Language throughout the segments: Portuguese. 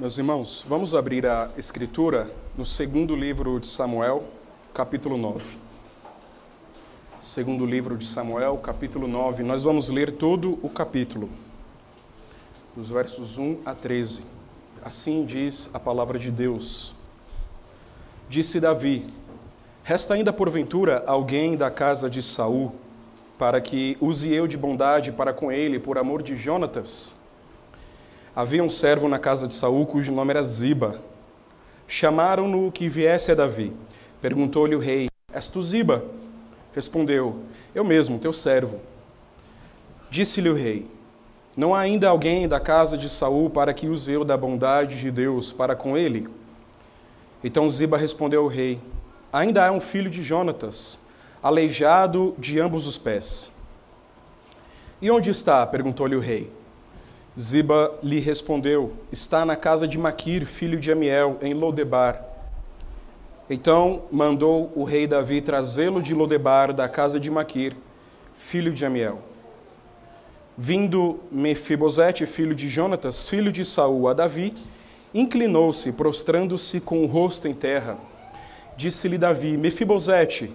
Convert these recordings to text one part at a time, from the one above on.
Meus irmãos, vamos abrir a Escritura no segundo livro de Samuel, capítulo 9. Segundo livro de Samuel, capítulo 9. Nós vamos ler todo o capítulo, dos versos 1 a 13. Assim diz a palavra de Deus. Disse Davi: Resta ainda porventura alguém da casa de Saul, para que use eu de bondade para com ele por amor de Jonatas? Havia um servo na casa de Saul cujo nome era Ziba. Chamaram-no que viesse a Davi. Perguntou-lhe o rei: És tu Ziba? Respondeu: Eu mesmo, teu servo. Disse-lhe o rei: Não há ainda alguém da casa de Saul para que use eu da bondade de Deus para com ele? Então Ziba respondeu ao rei: Ainda há um filho de Jonatas, aleijado de ambos os pés. E onde está? perguntou-lhe o rei. Ziba lhe respondeu: Está na casa de Maquir, filho de Amiel, em Lodebar. Então mandou o rei Davi trazê-lo de Lodebar, da casa de Maquir, filho de Amiel. Vindo Mefibosete, filho de Jonatas, filho de Saul, a Davi, inclinou-se, prostrando-se com o rosto em terra. Disse-lhe Davi: Mefibosete.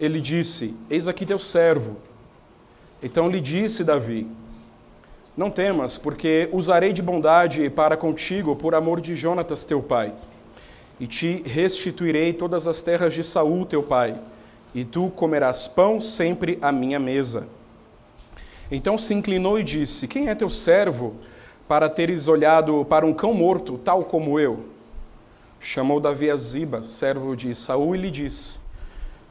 Ele disse: Eis aqui teu servo. Então lhe disse Davi: não temas, porque usarei de bondade para contigo por amor de Jonatas teu pai. E te restituirei todas as terras de Saul teu pai, e tu comerás pão sempre à minha mesa. Então se inclinou e disse: Quem é teu servo para teres olhado para um cão morto, tal como eu? Chamou Davi a Ziba, servo de Saul, e lhe disse: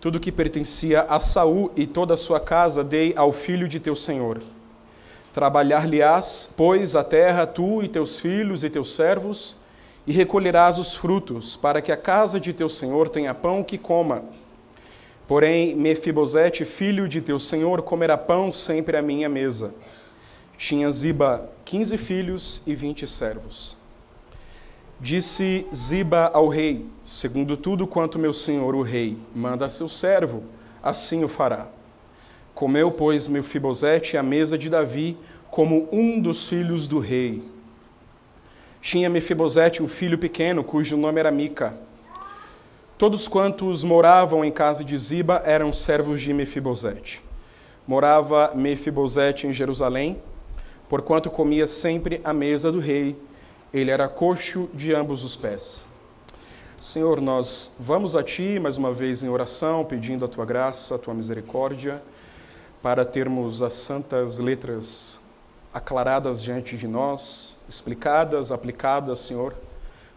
Tudo que pertencia a Saul e toda a sua casa dei ao filho de teu senhor. Trabalhar-lhe-ás, pois, a terra, tu e teus filhos e teus servos, e recolherás os frutos, para que a casa de teu senhor tenha pão que coma. Porém, Mefibosete, filho de teu senhor, comerá pão sempre à minha mesa. Tinha Ziba quinze filhos e vinte servos. Disse Ziba ao rei: Segundo tudo quanto meu senhor, o rei, manda a seu servo, assim o fará. Comeu, pois, Mefibosete à mesa de Davi como um dos filhos do rei. Tinha Mefibosete um filho pequeno, cujo nome era Mica. Todos quantos moravam em casa de Ziba eram servos de Mefibosete. Morava Mefibosete em Jerusalém, porquanto comia sempre à mesa do rei. Ele era coxo de ambos os pés. Senhor, nós vamos a Ti mais uma vez em oração, pedindo a Tua graça, a Tua misericórdia para termos as santas letras aclaradas diante de nós, explicadas, aplicadas, Senhor,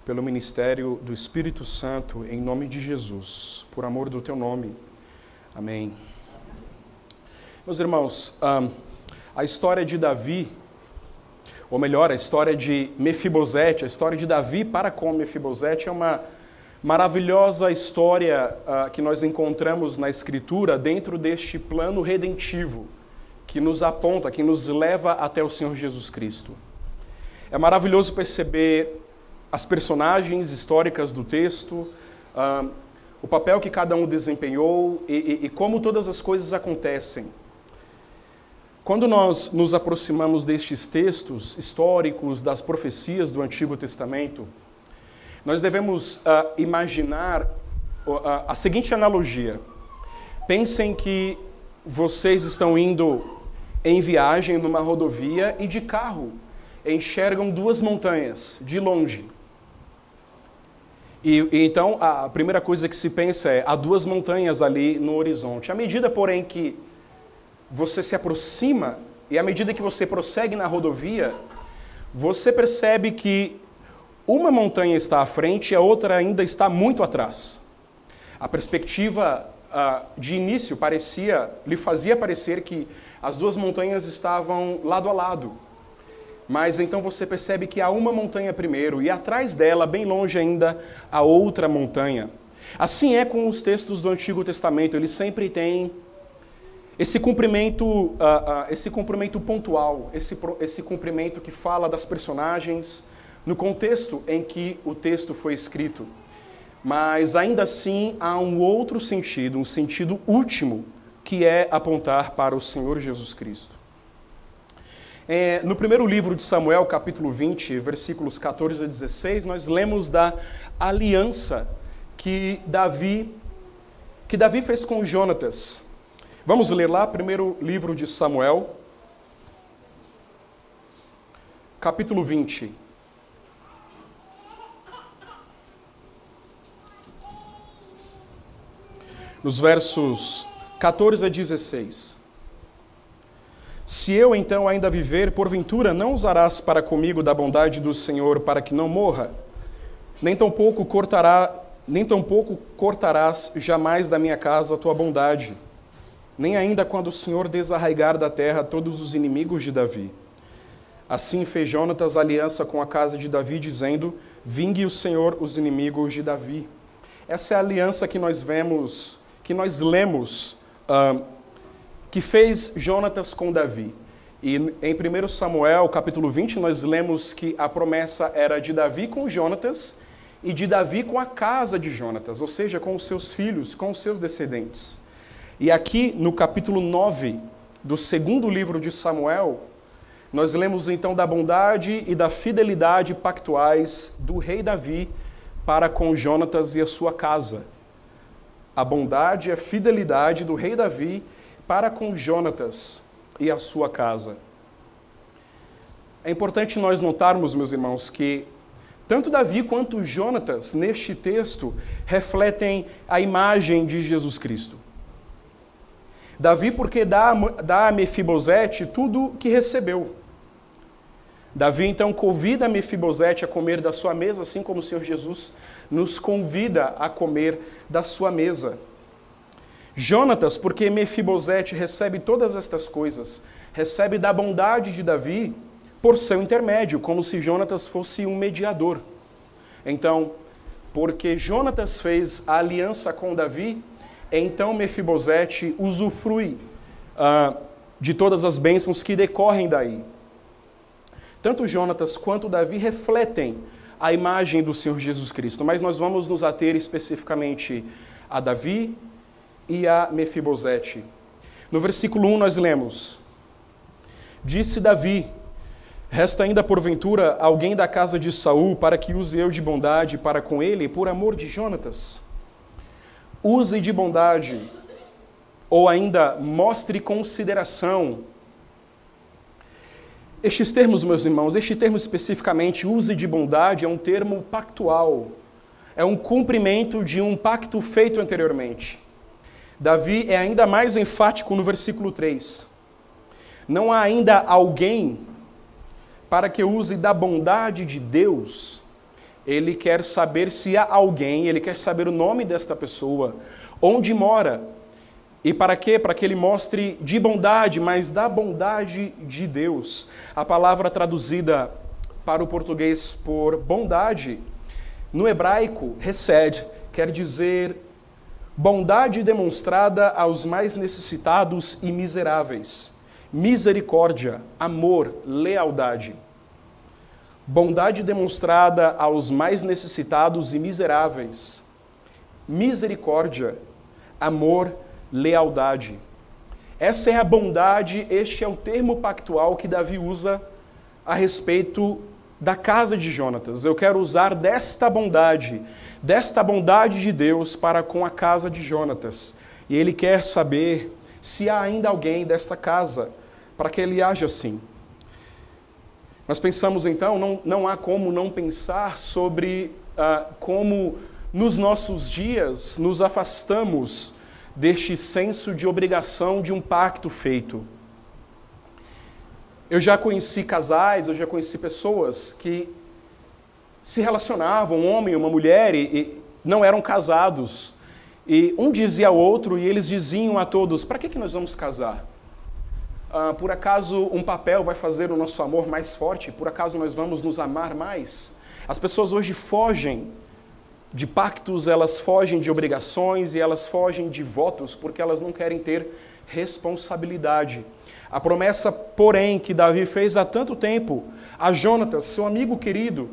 pelo ministério do Espírito Santo, em nome de Jesus, por amor do Teu nome. Amém. Meus irmãos, a história de Davi, ou melhor, a história de Mefibosete, a história de Davi para com Mefibosete é uma maravilhosa história uh, que nós encontramos na Escritura dentro deste plano redentivo que nos aponta, que nos leva até o Senhor Jesus Cristo. É maravilhoso perceber as personagens históricas do texto, uh, o papel que cada um desempenhou e, e, e como todas as coisas acontecem. Quando nós nos aproximamos destes textos históricos, das profecias do Antigo Testamento, nós devemos uh, imaginar a seguinte analogia. Pensem que vocês estão indo em viagem numa rodovia e de carro enxergam duas montanhas de longe. E, e, então a primeira coisa que se pensa é há duas montanhas ali no horizonte. À medida, porém, que você se aproxima e à medida que você prossegue na rodovia, você percebe que uma montanha está à frente e a outra ainda está muito atrás. A perspectiva uh, de início parecia, lhe fazia parecer que as duas montanhas estavam lado a lado. Mas então você percebe que há uma montanha primeiro e atrás dela, bem longe ainda, a outra montanha. Assim é com os textos do Antigo Testamento, eles sempre têm esse cumprimento, uh, uh, esse cumprimento pontual, esse, esse cumprimento que fala das personagens, no contexto em que o texto foi escrito. Mas ainda assim há um outro sentido, um sentido último, que é apontar para o Senhor Jesus Cristo. É, no primeiro livro de Samuel, capítulo 20, versículos 14 a 16, nós lemos da aliança que Davi, que Davi fez com Jonatas. Vamos ler lá, primeiro livro de Samuel, capítulo 20. Nos versos 14 a 16. Se eu então ainda viver, porventura não usarás para comigo da bondade do Senhor para que não morra, nem tampouco cortará, nem tampouco cortarás jamais da minha casa a tua bondade, nem ainda quando o Senhor desarraigar da terra todos os inimigos de Davi. Assim fez Jonatas aliança com a casa de Davi, dizendo: Vingue o Senhor os inimigos de Davi. Essa é a aliança que nós vemos, que nós lemos uh, que fez Jonatas com Davi. E em 1 Samuel, capítulo 20, nós lemos que a promessa era de Davi com Jonatas e de Davi com a casa de Jonatas, ou seja, com os seus filhos, com os seus descendentes. E aqui no capítulo 9 do segundo livro de Samuel, nós lemos então da bondade e da fidelidade pactuais do rei Davi para com Jonatas e a sua casa. A bondade e a fidelidade do rei Davi para com Jonatas e a sua casa. É importante nós notarmos, meus irmãos, que tanto Davi quanto Jonatas, neste texto, refletem a imagem de Jesus Cristo. Davi, porque dá, dá a Mefibosete tudo que recebeu. Davi então convida Mefibosete a comer da sua mesa, assim como o Senhor Jesus nos convida a comer da sua mesa. Jonatas, porque Mefibosete recebe todas estas coisas, recebe da bondade de Davi por seu intermédio, como se Jonatas fosse um mediador. Então, porque Jonatas fez a aliança com Davi, então Mefibosete usufrui uh, de todas as bênçãos que decorrem daí. Tanto Jonatas quanto Davi refletem a imagem do Senhor Jesus Cristo, mas nós vamos nos ater especificamente a Davi e a Mefibosete. No versículo 1 nós lemos: Disse Davi: Resta ainda porventura alguém da casa de Saul para que use eu de bondade para com ele por amor de Jonatas? Use de bondade, ou ainda mostre consideração. Estes termos, meus irmãos, este termo especificamente, use de bondade, é um termo pactual. É um cumprimento de um pacto feito anteriormente. Davi é ainda mais enfático no versículo 3. Não há ainda alguém para que use da bondade de Deus. Ele quer saber se há alguém, ele quer saber o nome desta pessoa, onde mora. E para quê? Para que ele mostre de bondade, mas da bondade de Deus. A palavra traduzida para o português por bondade, no hebraico, resed, quer dizer bondade demonstrada aos mais necessitados e miseráveis, misericórdia, amor, lealdade. Bondade demonstrada aos mais necessitados e miseráveis, misericórdia, amor, lealdade. Essa é a bondade, este é o termo pactual que Davi usa a respeito da casa de Jonatas. Eu quero usar desta bondade desta bondade de Deus para com a casa de Jonatas. E ele quer saber se há ainda alguém desta casa para que ele haja assim. Nós pensamos então, não, não há como não pensar sobre ah, como nos nossos dias nos afastamos deste senso de obrigação de um pacto feito. Eu já conheci casais, eu já conheci pessoas que se relacionavam, um homem e uma mulher, e, e não eram casados. E um dizia ao outro, e eles diziam a todos: para que, que nós vamos casar? Ah, por acaso um papel vai fazer o nosso amor mais forte? Por acaso nós vamos nos amar mais? As pessoas hoje fogem de pactos, elas fogem de obrigações e elas fogem de votos porque elas não querem ter responsabilidade. A promessa, porém, que Davi fez há tanto tempo a Jonatas, seu amigo querido,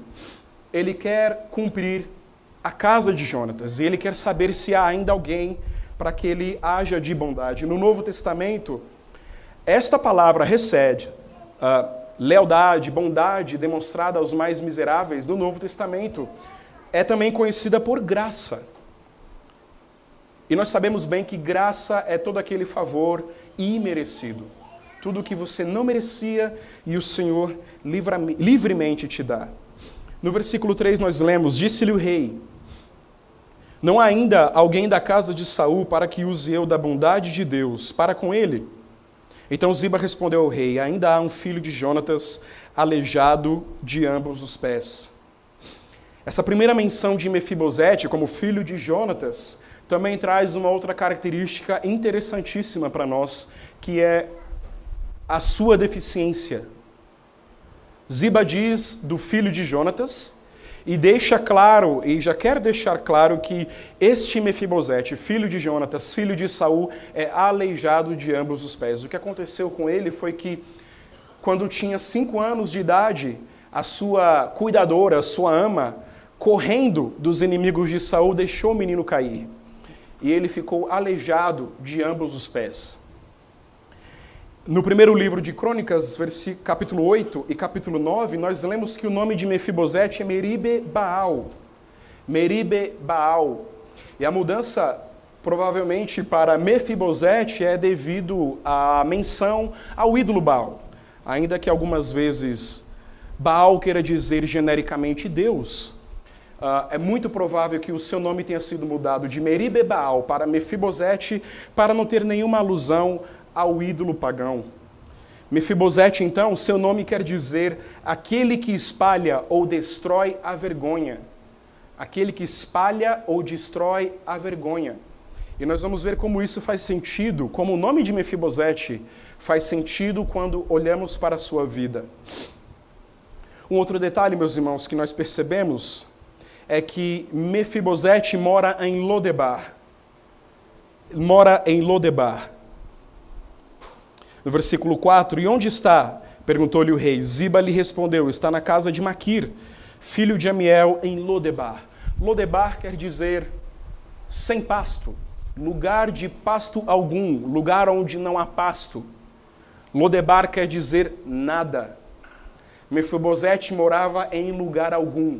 ele quer cumprir a casa de Jonatas e ele quer saber se há ainda alguém para que ele haja de bondade. No Novo Testamento, esta palavra recede, uh, lealdade, bondade demonstrada aos mais miseráveis no Novo Testamento é também conhecida por graça. E nós sabemos bem que graça é todo aquele favor imerecido. Tudo o que você não merecia e o Senhor livremente te dá. No versículo 3 nós lemos: Disse-lhe o rei: Não há ainda alguém da casa de Saul para que use eu da bondade de Deus para com ele? Então Ziba respondeu ao rei: Ainda há um filho de Jonatas aleijado de ambos os pés. Essa primeira menção de Mefibosete como filho de Jonatas também traz uma outra característica interessantíssima para nós, que é a sua deficiência. Ziba diz do filho de Jonatas e deixa claro, e já quer deixar claro que este Mefibosete, filho de Jonatas, filho de Saul, é aleijado de ambos os pés. O que aconteceu com ele foi que, quando tinha cinco anos de idade, a sua cuidadora, a sua ama, correndo dos inimigos de Saul, deixou o menino cair. E ele ficou aleijado de ambos os pés. No primeiro livro de Crônicas, capítulo 8 e capítulo 9, nós lemos que o nome de Mefibosete é Meribe Baal. Meribe Baal. E a mudança, provavelmente, para Mefibosete é devido à menção ao ídolo Baal. Ainda que algumas vezes Baal queira dizer genericamente Deus, Uh, é muito provável que o seu nome tenha sido mudado de Meribe Baal para Mefibosete para não ter nenhuma alusão ao ídolo pagão. Mefibosete, então, seu nome quer dizer aquele que espalha ou destrói a vergonha. Aquele que espalha ou destrói a vergonha. E nós vamos ver como isso faz sentido, como o nome de Mefibosete faz sentido quando olhamos para a sua vida. Um outro detalhe, meus irmãos, que nós percebemos é que Mefibosete mora em Lodebar. Mora em Lodebar. No versículo 4, e onde está? Perguntou-lhe o rei. Ziba lhe respondeu: Está na casa de Maquir, filho de Amiel, em Lodebar. Lodebar quer dizer sem pasto, lugar de pasto algum, lugar onde não há pasto. Lodebar quer dizer nada. Mefibosete morava em lugar algum,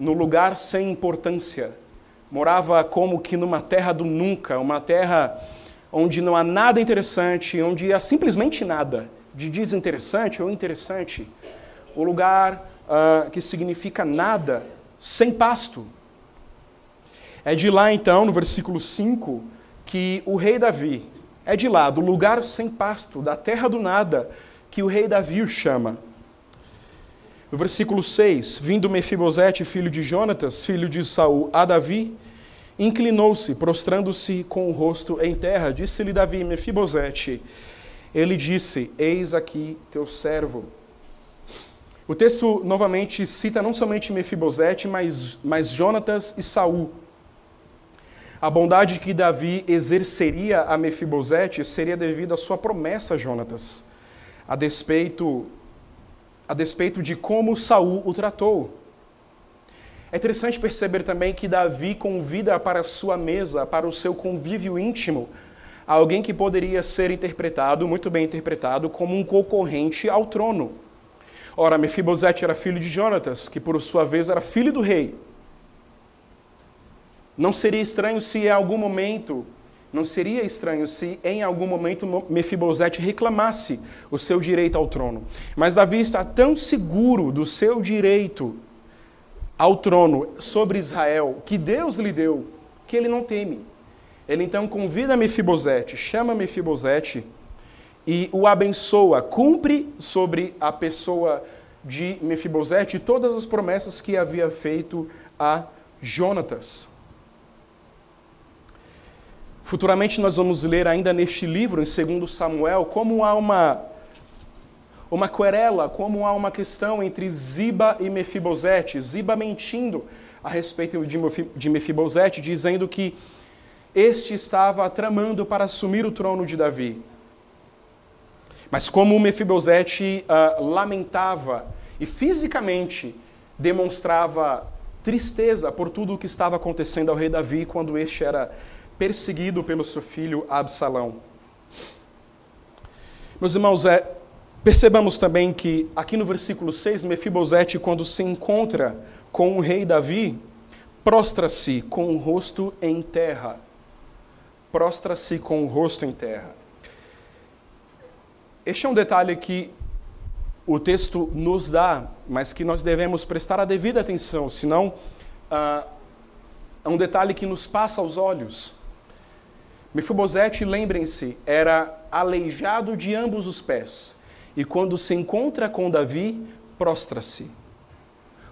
no lugar sem importância. Morava como que numa terra do nunca, uma terra onde não há nada interessante, onde há simplesmente nada de desinteressante ou interessante, o lugar uh, que significa nada, sem pasto. É de lá, então, no versículo 5, que o rei Davi, é de lá, do lugar sem pasto, da terra do nada, que o rei Davi o chama. No versículo 6, vindo Mefibosete, filho de Jonatas, filho de Saul, a Davi, inclinou-se, prostrando-se com o rosto em terra. Disse-lhe Davi, Mefibosete. Ele disse: Eis aqui teu servo. O texto novamente cita não somente Mefibosete, mas, mas Jonatas e Saul. A bondade que Davi exerceria a Mefibosete seria devido à sua promessa a Jonatas, a despeito, a despeito de como Saul o tratou. É interessante perceber também que Davi convida para a sua mesa, para o seu convívio íntimo, alguém que poderia ser interpretado, muito bem interpretado, como um concorrente ao trono. Ora, Mefibosete era filho de Jonatas, que por sua vez era filho do rei. Não seria estranho se em algum momento, não seria estranho se em algum momento Mefibosete reclamasse o seu direito ao trono. Mas Davi está tão seguro do seu direito ao trono sobre Israel que Deus lhe deu, que ele não teme. Ele então convida Mefibosete, chama Mefibosete e o abençoa, cumpre sobre a pessoa de Mefibosete todas as promessas que havia feito a Jonatas. Futuramente nós vamos ler ainda neste livro, em 2 Samuel, como há uma uma querela, como há uma questão entre Ziba e Mefibosete, Ziba mentindo a respeito de Mefibosete, dizendo que este estava tramando para assumir o trono de Davi. Mas como Mefibosete uh, lamentava e fisicamente demonstrava tristeza por tudo o que estava acontecendo ao rei Davi quando este era perseguido pelo seu filho Absalão. Meus irmãos, é, Percebamos também que aqui no versículo 6, Mefibosete, quando se encontra com o rei Davi, prostra-se com o rosto em terra. Prostra-se com o rosto em terra. Este é um detalhe que o texto nos dá, mas que nós devemos prestar a devida atenção, senão ah, é um detalhe que nos passa aos olhos. Mefibosete, lembrem-se, era aleijado de ambos os pés, e quando se encontra com Davi, prostra-se.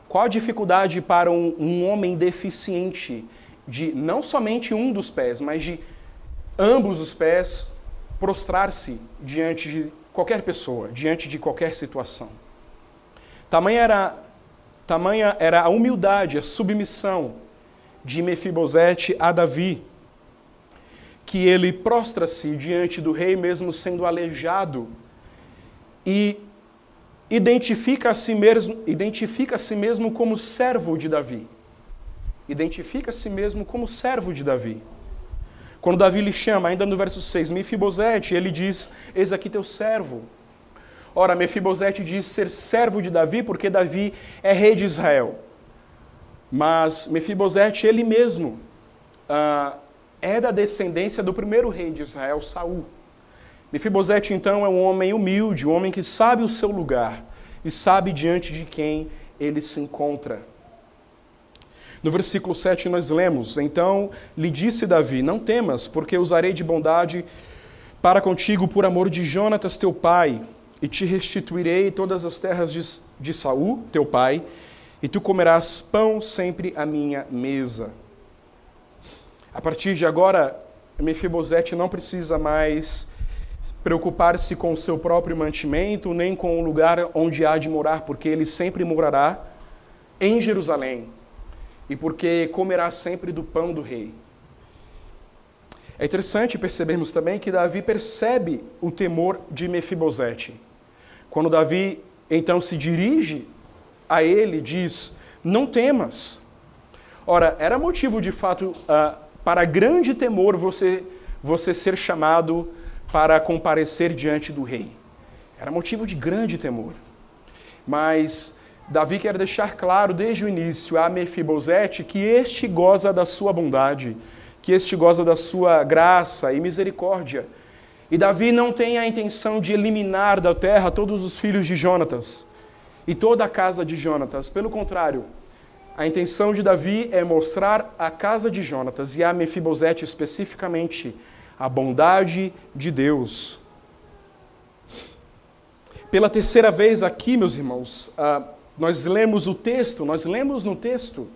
Qual a dificuldade para um, um homem deficiente de não somente um dos pés, mas de ambos os pés prostrar-se diante de qualquer pessoa, diante de qualquer situação. Tamanha era, tamanha era a humildade, a submissão de Mefibosete a Davi, que ele prostra-se diante do rei, mesmo sendo aleijado, e identifica a si mesmo, identifica a si mesmo como servo de Davi. Identifica a si mesmo como servo de Davi. Quando Davi lhe chama, ainda no verso 6, Mefibosete, ele diz: Eis aqui teu servo. Ora, Mefibosete diz ser servo de Davi porque Davi é rei de Israel. Mas Mefibosete, ele mesmo, uh, é da descendência do primeiro rei de Israel, Saul. Mefibosete, então, é um homem humilde, um homem que sabe o seu lugar e sabe diante de quem ele se encontra. No versículo 7 nós lemos: Então lhe disse Davi: Não temas, porque usarei de bondade para contigo por amor de Jonatas teu pai, e te restituirei todas as terras de, de Saul, teu pai, e tu comerás pão sempre à minha mesa. A partir de agora, Mefibosete não precisa mais preocupar-se com o seu próprio mantimento, nem com o lugar onde há de morar, porque ele sempre morará em Jerusalém e porque comerá sempre do pão do rei. É interessante percebermos também que Davi percebe o temor de Mefibosete. Quando Davi então se dirige a ele, diz: Não temas. Ora, era motivo de fato uh, para grande temor você, você ser chamado para comparecer diante do rei. Era motivo de grande temor. Mas Davi quer deixar claro desde o início a Mefibosete que este goza da sua bondade, que este goza da sua graça e misericórdia. E Davi não tem a intenção de eliminar da terra todos os filhos de Jonatas e toda a casa de Jonatas. Pelo contrário, a intenção de Davi é mostrar a casa de Jonatas e a Mefibosete especificamente a bondade de Deus. Pela terceira vez aqui, meus irmãos, uh, nós lemos o texto, nós lemos no texto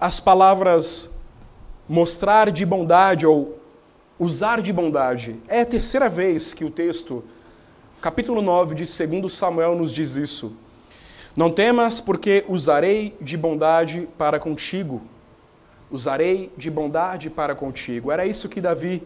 as palavras mostrar de bondade ou usar de bondade. É a terceira vez que o texto, capítulo 9 de 2 Samuel, nos diz isso. Não temas, porque usarei de bondade para contigo. Usarei de bondade para contigo. Era isso que Davi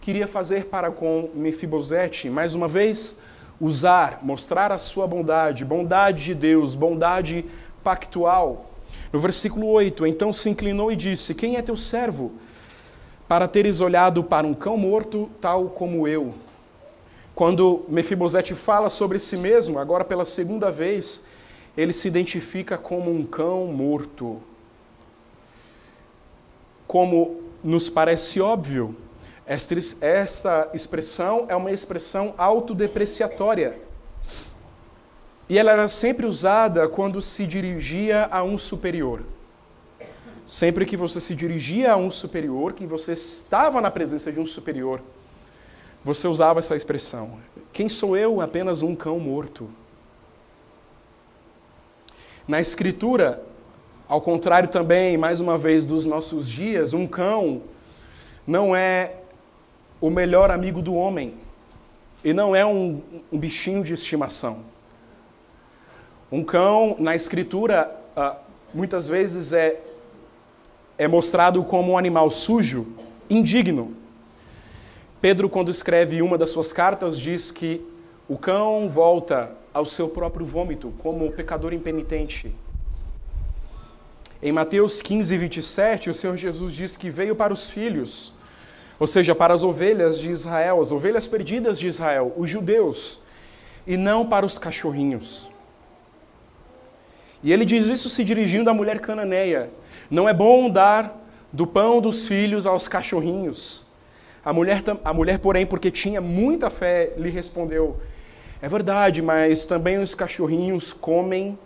queria fazer para com Mefibosete. Mais uma vez, usar, mostrar a sua bondade, bondade de Deus, bondade pactual. No versículo 8, então se inclinou e disse: Quem é teu servo? Para teres olhado para um cão morto, tal como eu. Quando Mefibosete fala sobre si mesmo, agora pela segunda vez, ele se identifica como um cão morto. Como nos parece óbvio, esta expressão é uma expressão autodepreciatória. E ela era sempre usada quando se dirigia a um superior. Sempre que você se dirigia a um superior, que você estava na presença de um superior, você usava essa expressão. Quem sou eu? Apenas um cão morto. Na Escritura, ao contrário também, mais uma vez, dos nossos dias, um cão não é o melhor amigo do homem e não é um, um bichinho de estimação. Um cão, na escritura, uh, muitas vezes é, é mostrado como um animal sujo, indigno. Pedro, quando escreve uma das suas cartas, diz que o cão volta ao seu próprio vômito, como pecador impenitente. Em Mateus 15, 27, o Senhor Jesus diz que veio para os filhos ou seja, para as ovelhas de Israel, as ovelhas perdidas de Israel, os judeus, e não para os cachorrinhos. E ele diz isso se dirigindo à mulher cananeia. Não é bom dar do pão dos filhos aos cachorrinhos. A mulher, a mulher, porém, porque tinha muita fé, lhe respondeu: É verdade, mas também os cachorrinhos comem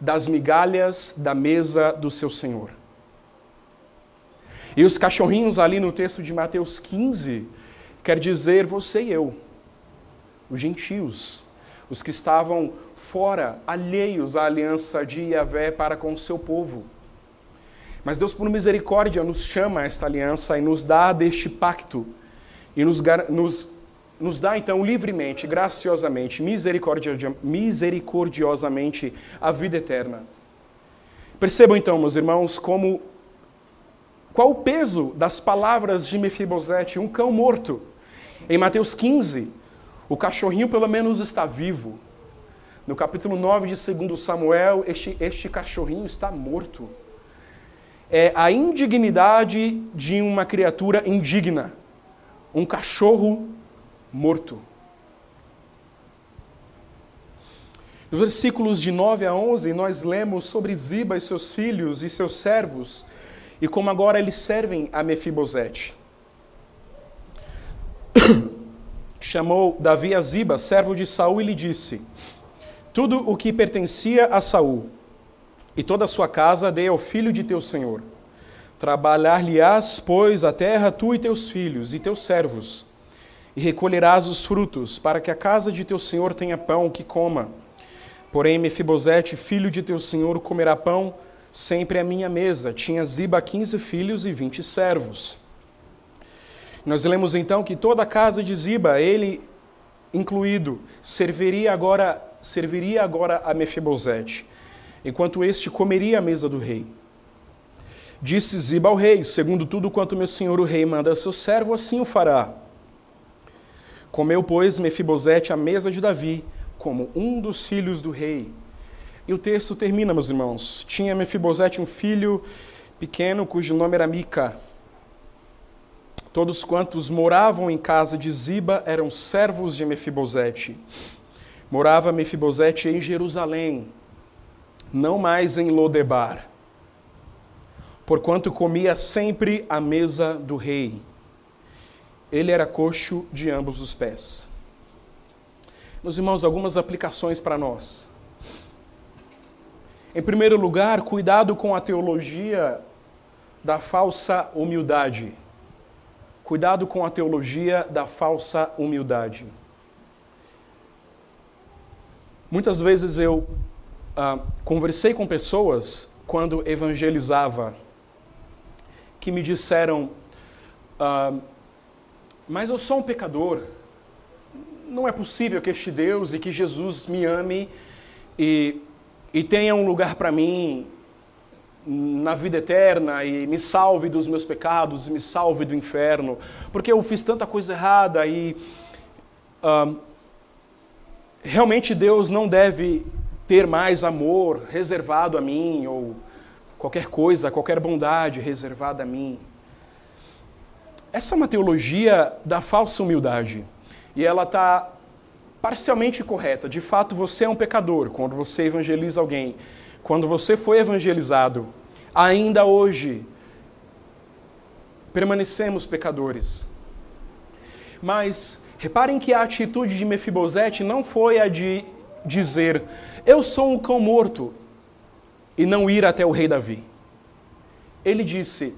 das migalhas da mesa do seu senhor. E os cachorrinhos ali no texto de Mateus 15 quer dizer você e eu, os gentios, os que estavam fora, alheios à aliança de Yahvé para com o seu povo. Mas Deus, por misericórdia, nos chama a esta aliança e nos dá deste pacto e nos, nos, nos dá então livremente, graciosamente, misericordiosamente a vida eterna. Percebam então, meus irmãos, como qual o peso das palavras de Mefibosete, um cão morto? Em Mateus 15, o cachorrinho pelo menos está vivo. No capítulo 9 de 2 Samuel, este, este cachorrinho está morto. É a indignidade de uma criatura indigna. Um cachorro morto. Nos versículos de 9 a 11, nós lemos sobre Ziba e seus filhos e seus servos e como agora eles servem a Mefibosete. Chamou Davi a Ziba, servo de Saul, e lhe disse: Tudo o que pertencia a Saul e toda a sua casa dei ao filho de teu senhor. Trabalhar-lhe-ás, pois, a terra, tu e teus filhos e teus servos, e recolherás os frutos, para que a casa de teu senhor tenha pão que coma. Porém, Mefibosete, filho de teu senhor, comerá pão sempre à minha mesa. Tinha Ziba 15 filhos e 20 servos. Nós lemos então que toda a casa de Ziba, ele incluído, serviria agora, serviria agora a Mefibosete, enquanto este comeria a mesa do rei. Disse Ziba ao rei: Segundo tudo quanto meu senhor o rei manda a seu servo, assim o fará. Comeu, pois, Mefibosete a mesa de Davi, como um dos filhos do rei. E o texto termina, meus irmãos. Tinha Mefibosete um filho pequeno cujo nome era Mica. Todos quantos moravam em casa de Ziba eram servos de Mefibosete. Morava Mefibosete em Jerusalém, não mais em Lodebar, porquanto comia sempre à mesa do rei. Ele era coxo de ambos os pés. Meus irmãos, algumas aplicações para nós. Em primeiro lugar, cuidado com a teologia da falsa humildade. Cuidado com a teologia da falsa humildade. Muitas vezes eu ah, conversei com pessoas quando evangelizava que me disseram: ah, Mas eu sou um pecador. Não é possível que este Deus e que Jesus me ame e e tenha um lugar para mim na vida eterna e me salve dos meus pecados, e me salve do inferno, porque eu fiz tanta coisa errada e uh, realmente Deus não deve ter mais amor reservado a mim ou qualquer coisa, qualquer bondade reservada a mim. Essa é uma teologia da falsa humildade e ela está parcialmente correta. De fato, você é um pecador quando você evangeliza alguém. Quando você foi evangelizado, ainda hoje permanecemos pecadores. Mas reparem que a atitude de Mefibosete não foi a de dizer: Eu sou um cão morto, e não ir até o rei Davi. Ele disse: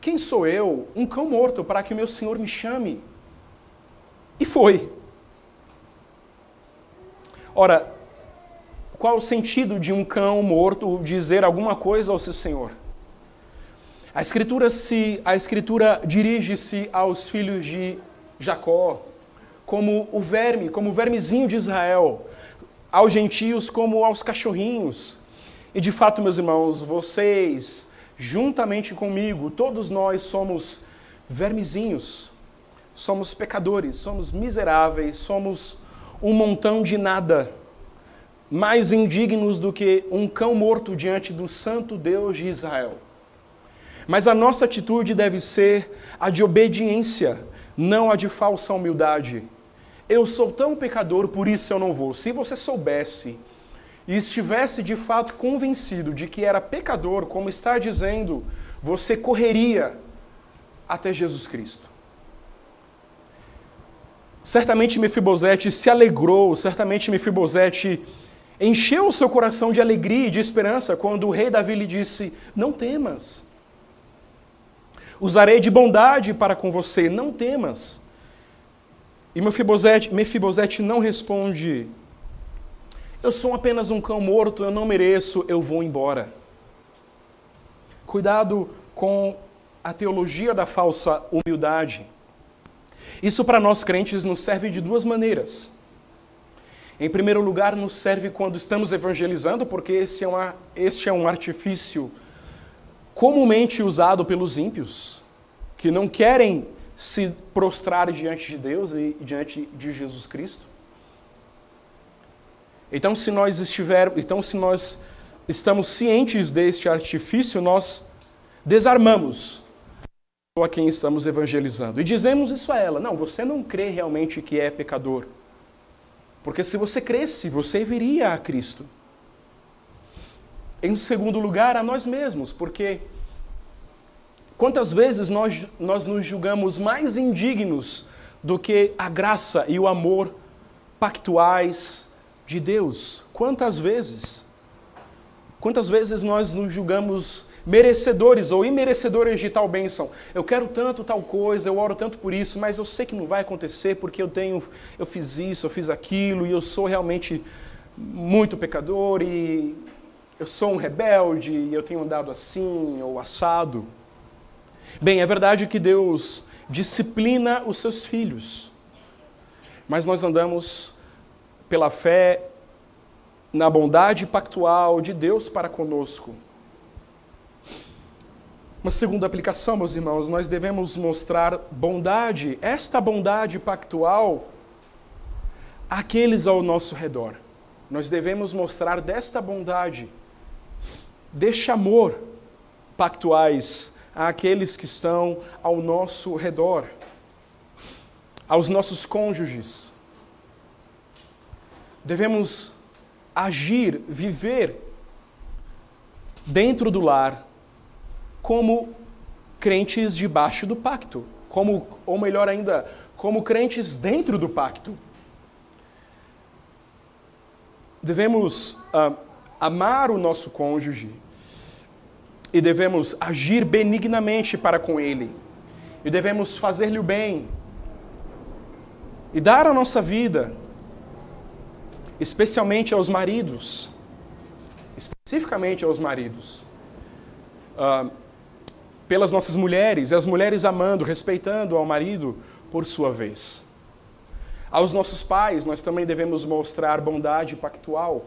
Quem sou eu, um cão morto, para que meu senhor me chame? E foi. Ora, qual o sentido de um cão morto dizer alguma coisa ao seu senhor? A escritura se a escritura dirige-se aos filhos de Jacó como o verme, como o vermezinho de Israel, aos gentios como aos cachorrinhos. E de fato, meus irmãos, vocês, juntamente comigo, todos nós somos vermezinhos, somos pecadores, somos miseráveis, somos um montão de nada, mais indignos do que um cão morto diante do santo Deus de Israel. Mas a nossa atitude deve ser a de obediência, não a de falsa humildade. Eu sou tão pecador, por isso eu não vou. Se você soubesse e estivesse de fato convencido de que era pecador, como está dizendo, você correria até Jesus Cristo. Certamente Mefibosete se alegrou, certamente Mefibosete encheu o seu coração de alegria e de esperança quando o rei Davi lhe disse: Não temas. Usarei de bondade para com você, não temas. E Mefibosete, Mefibosete não responde: Eu sou apenas um cão morto, eu não mereço, eu vou embora. Cuidado com a teologia da falsa humildade. Isso para nós crentes nos serve de duas maneiras. Em primeiro lugar, nos serve quando estamos evangelizando, porque esse é, uma, é um artifício comumente usado pelos ímpios, que não querem se prostrar diante de Deus e diante de Jesus Cristo. Então, se nós estiver, então se nós estamos cientes deste artifício, nós desarmamos a quem estamos evangelizando. E dizemos isso a ela: não, você não crê realmente que é pecador. Porque se você cresce, você viria a Cristo. Em segundo lugar, a nós mesmos, porque quantas vezes nós, nós nos julgamos mais indignos do que a graça e o amor pactuais de Deus? Quantas vezes? Quantas vezes nós nos julgamos merecedores ou imerecedores de tal bênção. Eu quero tanto tal coisa, eu oro tanto por isso, mas eu sei que não vai acontecer porque eu tenho, eu fiz isso, eu fiz aquilo e eu sou realmente muito pecador e eu sou um rebelde e eu tenho andado assim ou assado. Bem, é verdade que Deus disciplina os seus filhos, mas nós andamos pela fé na bondade pactual de Deus para conosco. Uma segunda aplicação, meus irmãos, nós devemos mostrar bondade, esta bondade pactual, àqueles ao nosso redor. Nós devemos mostrar desta bondade, deste amor pactuais àqueles que estão ao nosso redor, aos nossos cônjuges. Devemos agir, viver dentro do lar como crentes debaixo do pacto, como ou melhor ainda, como crentes dentro do pacto. Devemos uh, amar o nosso cônjuge e devemos agir benignamente para com ele. E devemos fazer-lhe o bem e dar a nossa vida, especialmente aos maridos, especificamente aos maridos. Uh, pelas nossas mulheres, e as mulheres amando, respeitando ao marido por sua vez. Aos nossos pais, nós também devemos mostrar bondade pactual.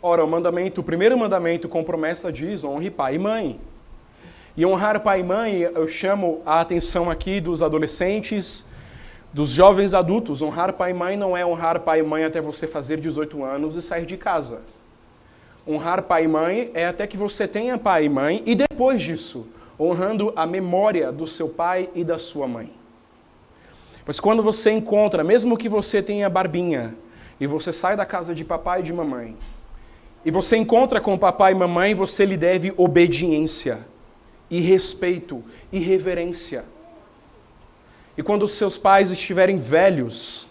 Ora, o mandamento, o primeiro mandamento com promessa diz: honre pai e mãe. E honrar pai e mãe, eu chamo a atenção aqui dos adolescentes, dos jovens adultos. Honrar pai e mãe não é honrar pai e mãe até você fazer 18 anos e sair de casa honrar pai e mãe é até que você tenha pai e mãe, e depois disso, honrando a memória do seu pai e da sua mãe. Pois quando você encontra, mesmo que você tenha barbinha, e você sai da casa de papai e de mamãe, e você encontra com papai e mamãe, você lhe deve obediência, e respeito, e reverência. E quando os seus pais estiverem velhos,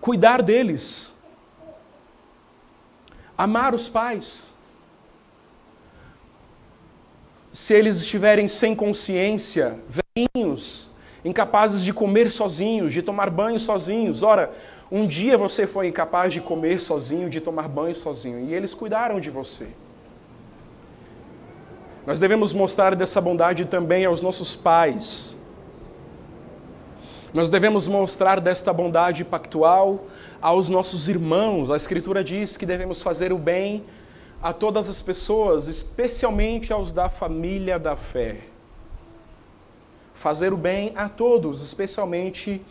cuidar deles amar os pais. Se eles estiverem sem consciência, velhinhos, incapazes de comer sozinhos, de tomar banho sozinhos. Ora, um dia você foi incapaz de comer sozinho, de tomar banho sozinho, e eles cuidaram de você. Nós devemos mostrar dessa bondade também aos nossos pais. Nós devemos mostrar desta bondade pactual aos nossos irmãos. A Escritura diz que devemos fazer o bem a todas as pessoas, especialmente aos da família da fé. Fazer o bem a todos, especialmente,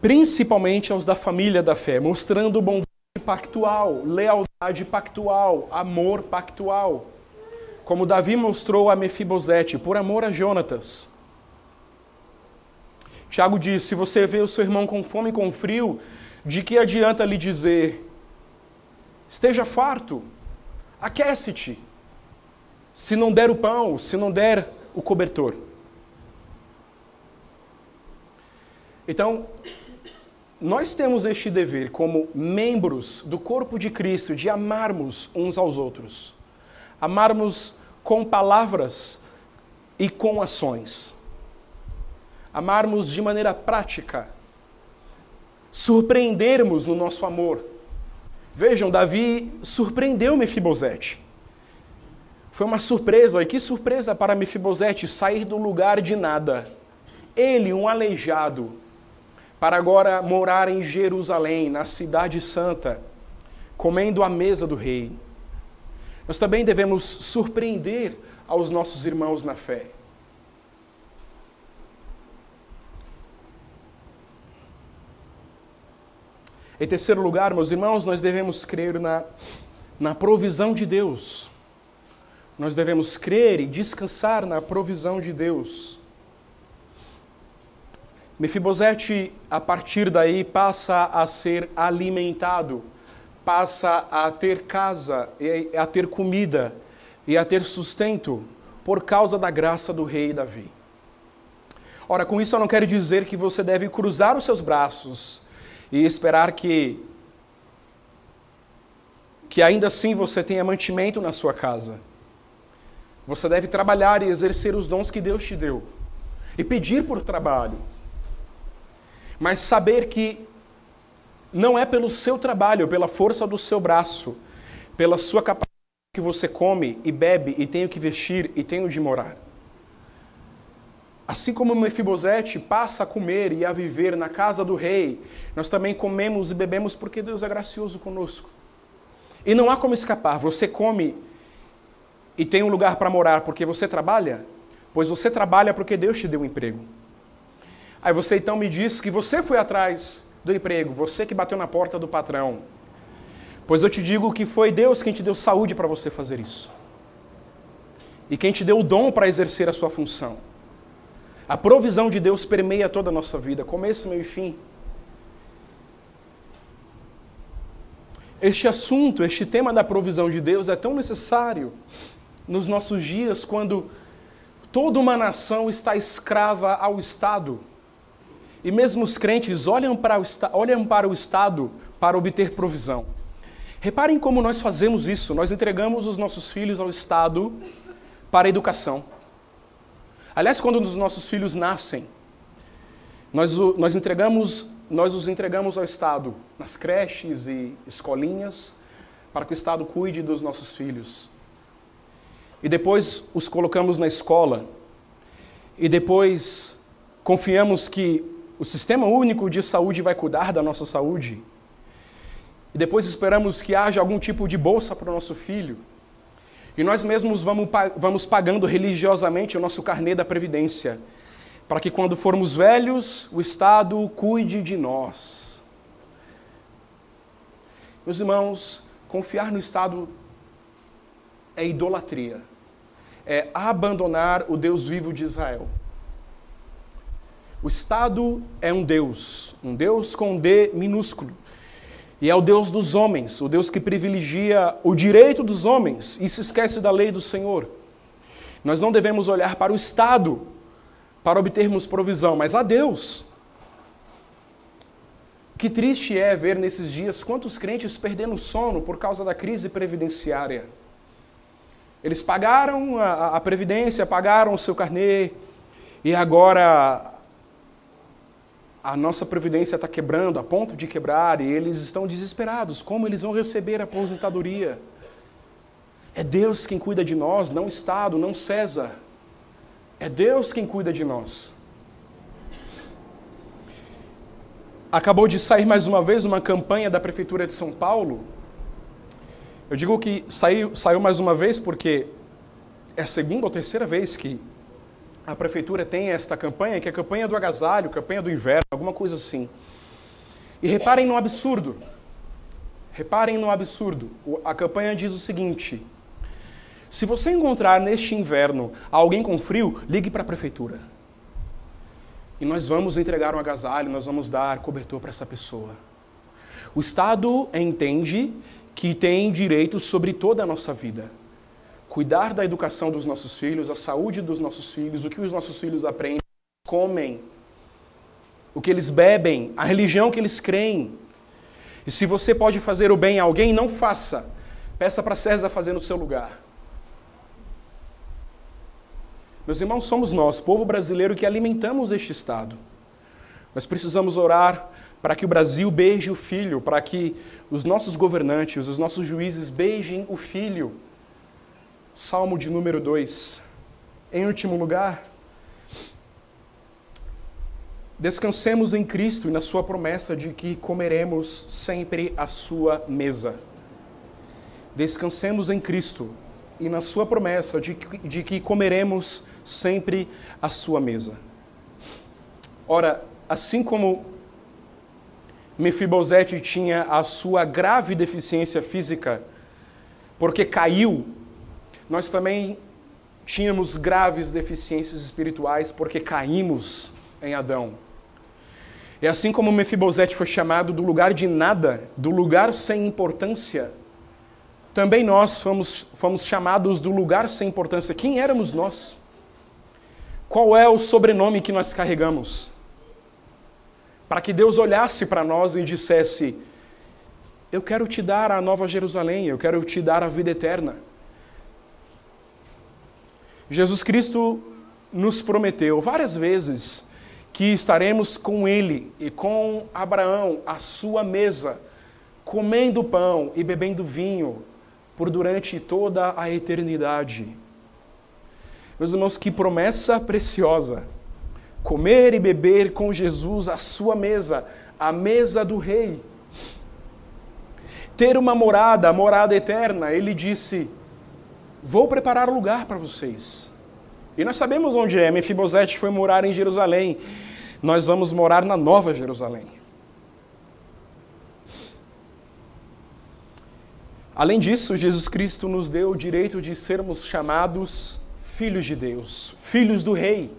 principalmente aos da família da fé, mostrando bondade pactual, lealdade pactual, amor pactual. como Davi mostrou a Mefibosete, por amor a Jonatas. Tiago diz: se você vê o seu irmão com fome e com frio, de que adianta lhe dizer: esteja farto, aquece-te, se não der o pão, se não der o cobertor? Então, nós temos este dever como membros do corpo de Cristo de amarmos uns aos outros. Amarmos com palavras e com ações. Amarmos de maneira prática. Surpreendermos no nosso amor. Vejam, Davi surpreendeu Mefibosete. Foi uma surpresa, e que surpresa para Mefibosete sair do lugar de nada. Ele, um aleijado, para agora morar em Jerusalém, na Cidade Santa, comendo à mesa do rei. Nós também devemos surpreender aos nossos irmãos na fé. Em terceiro lugar, meus irmãos, nós devemos crer na, na provisão de Deus. Nós devemos crer e descansar na provisão de Deus. Mefibosete, a partir daí, passa a ser alimentado, passa a ter casa, a ter comida e a ter sustento por causa da graça do rei Davi. Ora, com isso eu não quero dizer que você deve cruzar os seus braços e esperar que que ainda assim você tenha mantimento na sua casa. Você deve trabalhar e exercer os dons que Deus te deu e pedir por trabalho mas saber que não é pelo seu trabalho, pela força do seu braço, pela sua capacidade que você come e bebe e tem o que vestir e tem o de morar. Assim como Mefibosete passa a comer e a viver na casa do rei, nós também comemos e bebemos porque Deus é gracioso conosco. E não há como escapar. Você come e tem um lugar para morar porque você trabalha, pois você trabalha porque Deus te deu um emprego. Aí você então me diz que você foi atrás do emprego, você que bateu na porta do patrão. Pois eu te digo que foi Deus quem te deu saúde para você fazer isso. E quem te deu o dom para exercer a sua função. A provisão de Deus permeia toda a nossa vida, começo, meio e fim. Este assunto, este tema da provisão de Deus é tão necessário nos nossos dias quando toda uma nação está escrava ao Estado e mesmo os crentes olham para o, olham para o Estado para obter provisão. Reparem como nós fazemos isso. Nós entregamos os nossos filhos ao Estado para a educação. Aliás, quando os nossos filhos nascem, nós, nós, entregamos, nós os entregamos ao Estado nas creches e escolinhas para que o Estado cuide dos nossos filhos. E depois os colocamos na escola. E depois confiamos que o sistema único de saúde vai cuidar da nossa saúde. E depois esperamos que haja algum tipo de bolsa para o nosso filho. E nós mesmos vamos, vamos pagando religiosamente o nosso carnê da Previdência, para que quando formos velhos, o Estado cuide de nós. Meus irmãos, confiar no Estado é idolatria, é abandonar o Deus vivo de Israel. O Estado é um Deus, um Deus com D minúsculo. E é o Deus dos homens, o Deus que privilegia o direito dos homens e se esquece da lei do Senhor. Nós não devemos olhar para o Estado para obtermos provisão, mas a Deus. Que triste é ver nesses dias quantos crentes perdendo sono por causa da crise previdenciária. Eles pagaram a, a previdência, pagaram o seu carnê, e agora a nossa previdência está quebrando, a ponto de quebrar, e eles estão desesperados. Como eles vão receber a aposentadoria? É Deus quem cuida de nós, não Estado, não César. É Deus quem cuida de nós. Acabou de sair mais uma vez uma campanha da Prefeitura de São Paulo. Eu digo que saiu, saiu mais uma vez porque é a segunda ou terceira vez que a prefeitura tem esta campanha, que é a campanha do agasalho, campanha do inverno, alguma coisa assim. E reparem no absurdo. Reparem no absurdo. A campanha diz o seguinte: Se você encontrar neste inverno alguém com frio, ligue para a prefeitura. E nós vamos entregar um agasalho, nós vamos dar cobertor para essa pessoa. O Estado entende que tem direitos sobre toda a nossa vida. Cuidar da educação dos nossos filhos, a saúde dos nossos filhos, o que os nossos filhos aprendem, comem, o que eles bebem, a religião que eles creem. E se você pode fazer o bem a alguém, não faça. Peça para César fazer no seu lugar. Meus irmãos, somos nós, povo brasileiro, que alimentamos este Estado. Nós precisamos orar para que o Brasil beije o filho, para que os nossos governantes, os nossos juízes beijem o filho. Salmo de número 2. Em último lugar, descansemos em Cristo e na Sua promessa de que comeremos sempre a Sua mesa. Descansemos em Cristo e na Sua promessa de que, de que comeremos sempre a Sua mesa. Ora, assim como Mefibosete tinha a sua grave deficiência física, porque caiu, nós também tínhamos graves deficiências espirituais, porque caímos em Adão. E assim como Mefibosete foi chamado do lugar de nada, do lugar sem importância, também nós fomos, fomos chamados do lugar sem importância. Quem éramos nós? Qual é o sobrenome que nós carregamos? para que Deus olhasse para nós e dissesse: Eu quero te dar a nova Jerusalém, eu quero te dar a vida eterna. Jesus Cristo nos prometeu várias vezes que estaremos com Ele e com Abraão à sua mesa, comendo pão e bebendo vinho por durante toda a eternidade. Meus irmãos, que promessa preciosa! comer e beber com Jesus à sua mesa, a mesa do rei. Ter uma morada, a morada eterna, ele disse: Vou preparar lugar para vocês. E nós sabemos onde é. Mefibosete foi morar em Jerusalém. Nós vamos morar na Nova Jerusalém. Além disso, Jesus Cristo nos deu o direito de sermos chamados filhos de Deus, filhos do Rei.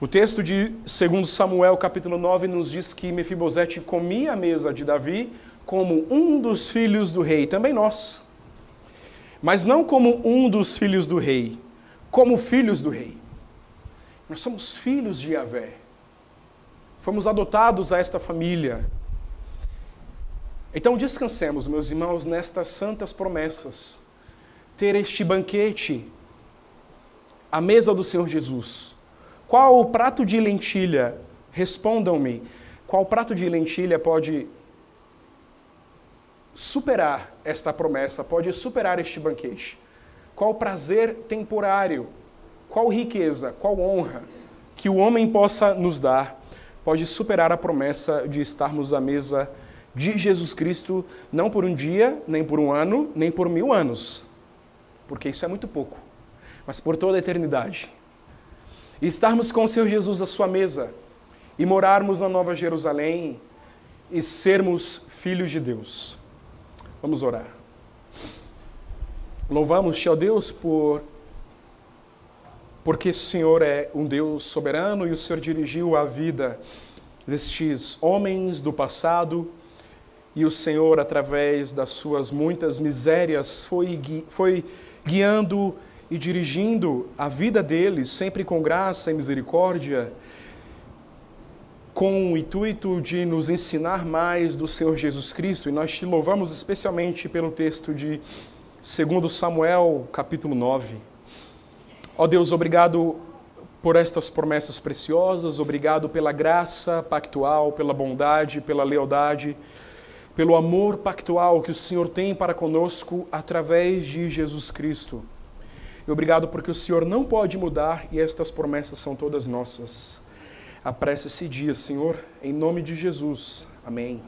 O texto de 2 Samuel, capítulo 9, nos diz que Mefibosete comia a mesa de Davi como um dos filhos do rei, também nós. Mas não como um dos filhos do rei, como filhos do rei. Nós somos filhos de Yahvé. Fomos adotados a esta família. Então descansemos, meus irmãos, nestas santas promessas. Ter este banquete, a mesa do Senhor Jesus qual o prato de lentilha? Respondam-me. Qual prato de lentilha pode superar esta promessa, pode superar este banquete? Qual prazer temporário, qual riqueza, qual honra que o homem possa nos dar pode superar a promessa de estarmos à mesa de Jesus Cristo, não por um dia, nem por um ano, nem por mil anos, porque isso é muito pouco, mas por toda a eternidade e estarmos com o Senhor Jesus à sua mesa e morarmos na Nova Jerusalém e sermos filhos de Deus. Vamos orar. Louvamos-te, ó Deus, por porque o Senhor é um Deus soberano e o Senhor dirigiu a vida destes homens do passado e o Senhor, através das suas muitas misérias, foi, foi guiando e dirigindo a vida deles sempre com graça e misericórdia, com o intuito de nos ensinar mais do Senhor Jesus Cristo. E nós te louvamos especialmente pelo texto de 2 Samuel, capítulo 9. Ó Deus, obrigado por estas promessas preciosas, obrigado pela graça pactual, pela bondade, pela lealdade, pelo amor pactual que o Senhor tem para conosco através de Jesus Cristo. E obrigado porque o Senhor não pode mudar e estas promessas são todas nossas apresse esse dia, Senhor, em nome de Jesus. Amém.